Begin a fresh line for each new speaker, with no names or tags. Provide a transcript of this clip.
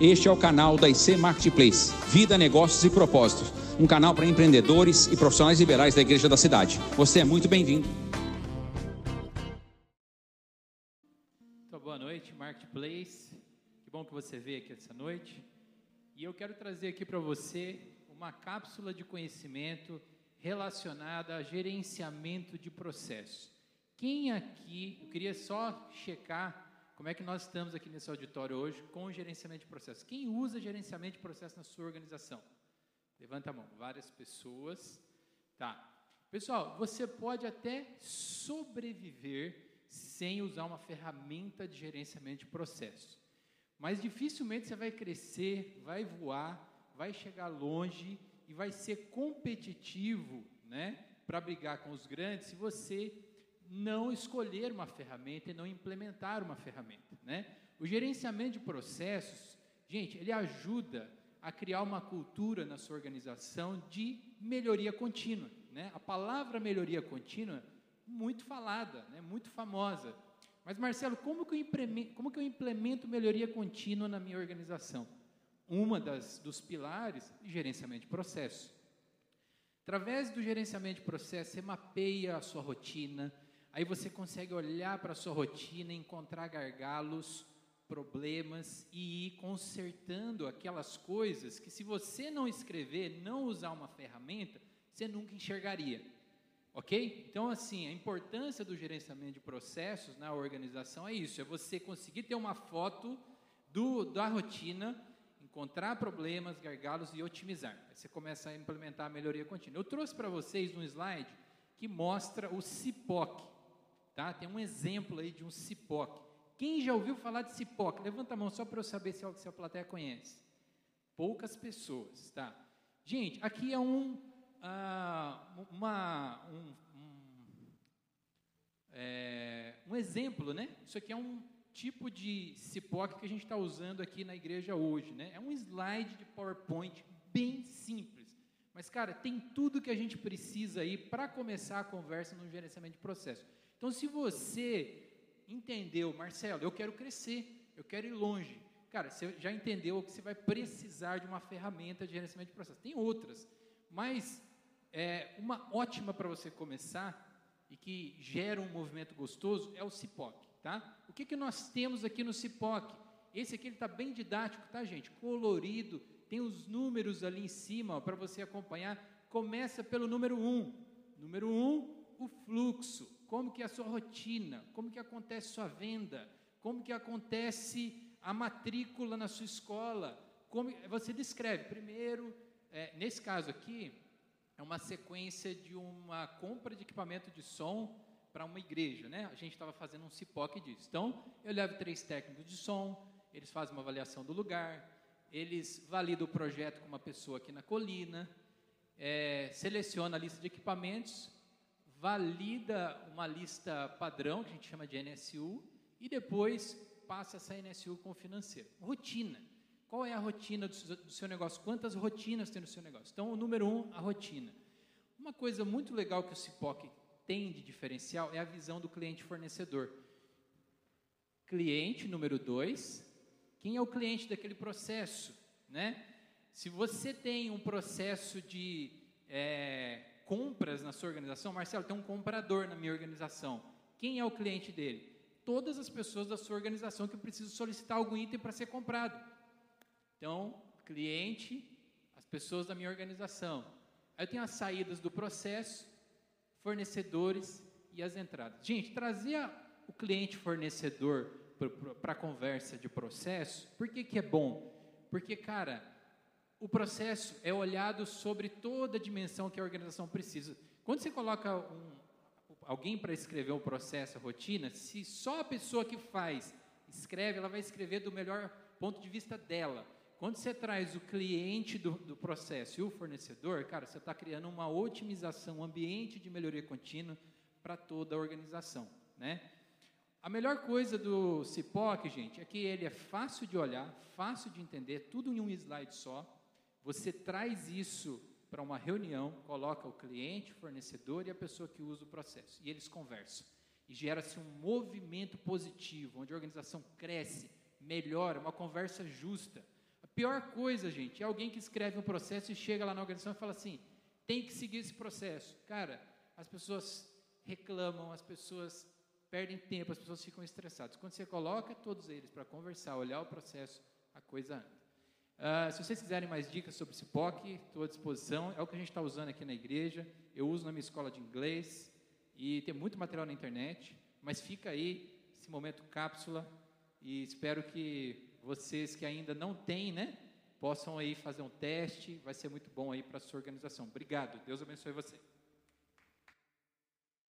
Este é o canal da IC Marketplace, Vida, Negócios e Propósitos, um canal para empreendedores e profissionais liberais da Igreja da Cidade. Você é muito bem-vindo.
Então, boa noite, Marketplace. Que bom que você veio aqui essa noite. E eu quero trazer aqui para você uma cápsula de conhecimento relacionada a gerenciamento de processos. Quem aqui, eu queria só checar como é que nós estamos aqui nesse auditório hoje com gerenciamento de processos. Quem usa gerenciamento de processos na sua organização? Levanta a mão. Várias pessoas. Tá. Pessoal, você pode até sobreviver sem usar uma ferramenta de gerenciamento de processos. Mas dificilmente você vai crescer, vai voar, vai chegar longe e vai ser competitivo, né, para brigar com os grandes se você não escolher uma ferramenta e não implementar uma ferramenta, né? O gerenciamento de processos, gente, ele ajuda a criar uma cultura na sua organização de melhoria contínua, né? A palavra melhoria contínua muito falada, né? Muito famosa. Mas Marcelo, como que eu implemento, como que eu implemento melhoria contínua na minha organização? Uma das dos pilares, gerenciamento de processos. Através do gerenciamento de processos, você mapeia a sua rotina, Aí você consegue olhar para a sua rotina, encontrar gargalos, problemas e ir consertando aquelas coisas que, se você não escrever, não usar uma ferramenta, você nunca enxergaria. Ok? Então, assim, a importância do gerenciamento de processos na organização é isso: é você conseguir ter uma foto do, da rotina, encontrar problemas, gargalos e otimizar. Aí você começa a implementar a melhoria contínua. Eu trouxe para vocês um slide que mostra o CIPOC, Tá? Tem um exemplo aí de um cipoque. Quem já ouviu falar de cipoque? Levanta a mão só para eu saber se se a plateia conhece. Poucas pessoas, tá? Gente, aqui é um, ah, uma, um, um, é, um exemplo, né? Isso aqui é um tipo de cipoque que a gente está usando aqui na igreja hoje, né? É um slide de PowerPoint bem simples. Mas, cara, tem tudo que a gente precisa aí para começar a conversa no gerenciamento de processo. Então, se você entendeu, Marcelo, eu quero crescer, eu quero ir longe. Cara, você já entendeu que você vai precisar de uma ferramenta de gerenciamento de processo. Tem outras, mas é, uma ótima para você começar e que gera um movimento gostoso é o CIPOC, tá? O que, que nós temos aqui no CIPOC? Esse aqui está bem didático, tá, gente? Colorido, tem os números ali em cima para você acompanhar. Começa pelo número 1. Um. Número 1, um, o fluxo como que é a sua rotina, como que acontece sua venda, como que acontece a matrícula na sua escola, como você descreve. Primeiro, é, nesse caso aqui, é uma sequência de uma compra de equipamento de som para uma igreja, né? A gente estava fazendo um cipoque disso. Então, eu levo três técnicos de som, eles fazem uma avaliação do lugar, eles validam o projeto com uma pessoa aqui na colina, é, seleciona a lista de equipamentos, valida uma lista padrão, que a gente chama de NSU, e depois passa essa NSU com o financeiro. Rotina. Qual é a rotina do seu negócio? Quantas rotinas tem no seu negócio? Então, o número um, a rotina. Uma coisa muito legal que o CIPOC tem de diferencial é a visão do cliente fornecedor. Cliente, número dois, quem é o cliente daquele processo? Né? Se você tem um processo de é, compras na sua organização, Marcelo, tem um comprador na minha organização. Quem é o cliente dele? Todas as pessoas da sua organização que precisam solicitar algum item para ser comprado. Então, cliente, as pessoas da minha organização. Aí eu tenho as saídas do processo, fornecedores e as entradas. Gente, trazer o cliente fornecedor para a conversa de processo, por que, que é bom? Porque, cara, o processo é olhado sobre toda a dimensão que a organização precisa. Quando você coloca um, alguém para escrever o um processo, a rotina, se só a pessoa que faz escreve, ela vai escrever do melhor ponto de vista dela. Quando você traz o cliente do, do processo e o fornecedor, cara, você está criando uma otimização, um ambiente de melhoria contínua para toda a organização, né? A melhor coisa do CIPOC, gente, é que ele é fácil de olhar, fácil de entender, tudo em um slide só. Você traz isso para uma reunião, coloca o cliente, o fornecedor e a pessoa que usa o processo, e eles conversam. E gera-se um movimento positivo, onde a organização cresce, melhora, uma conversa justa. pior coisa, gente, é alguém que escreve um processo e chega lá na organização e fala assim: tem que seguir esse processo. Cara, as pessoas reclamam, as pessoas perdem tempo, as pessoas ficam estressadas. Quando você coloca todos eles para conversar, olhar o processo, a coisa anda. Uh, se vocês quiserem mais dicas sobre CIPOC, estou à disposição. É o que a gente está usando aqui na igreja. Eu uso na minha escola de inglês e tem muito material na internet. Mas fica aí esse momento cápsula e espero que vocês que ainda não têm, né, possam aí fazer um teste. Vai ser muito bom aí para a sua organização. Obrigado. Deus abençoe você.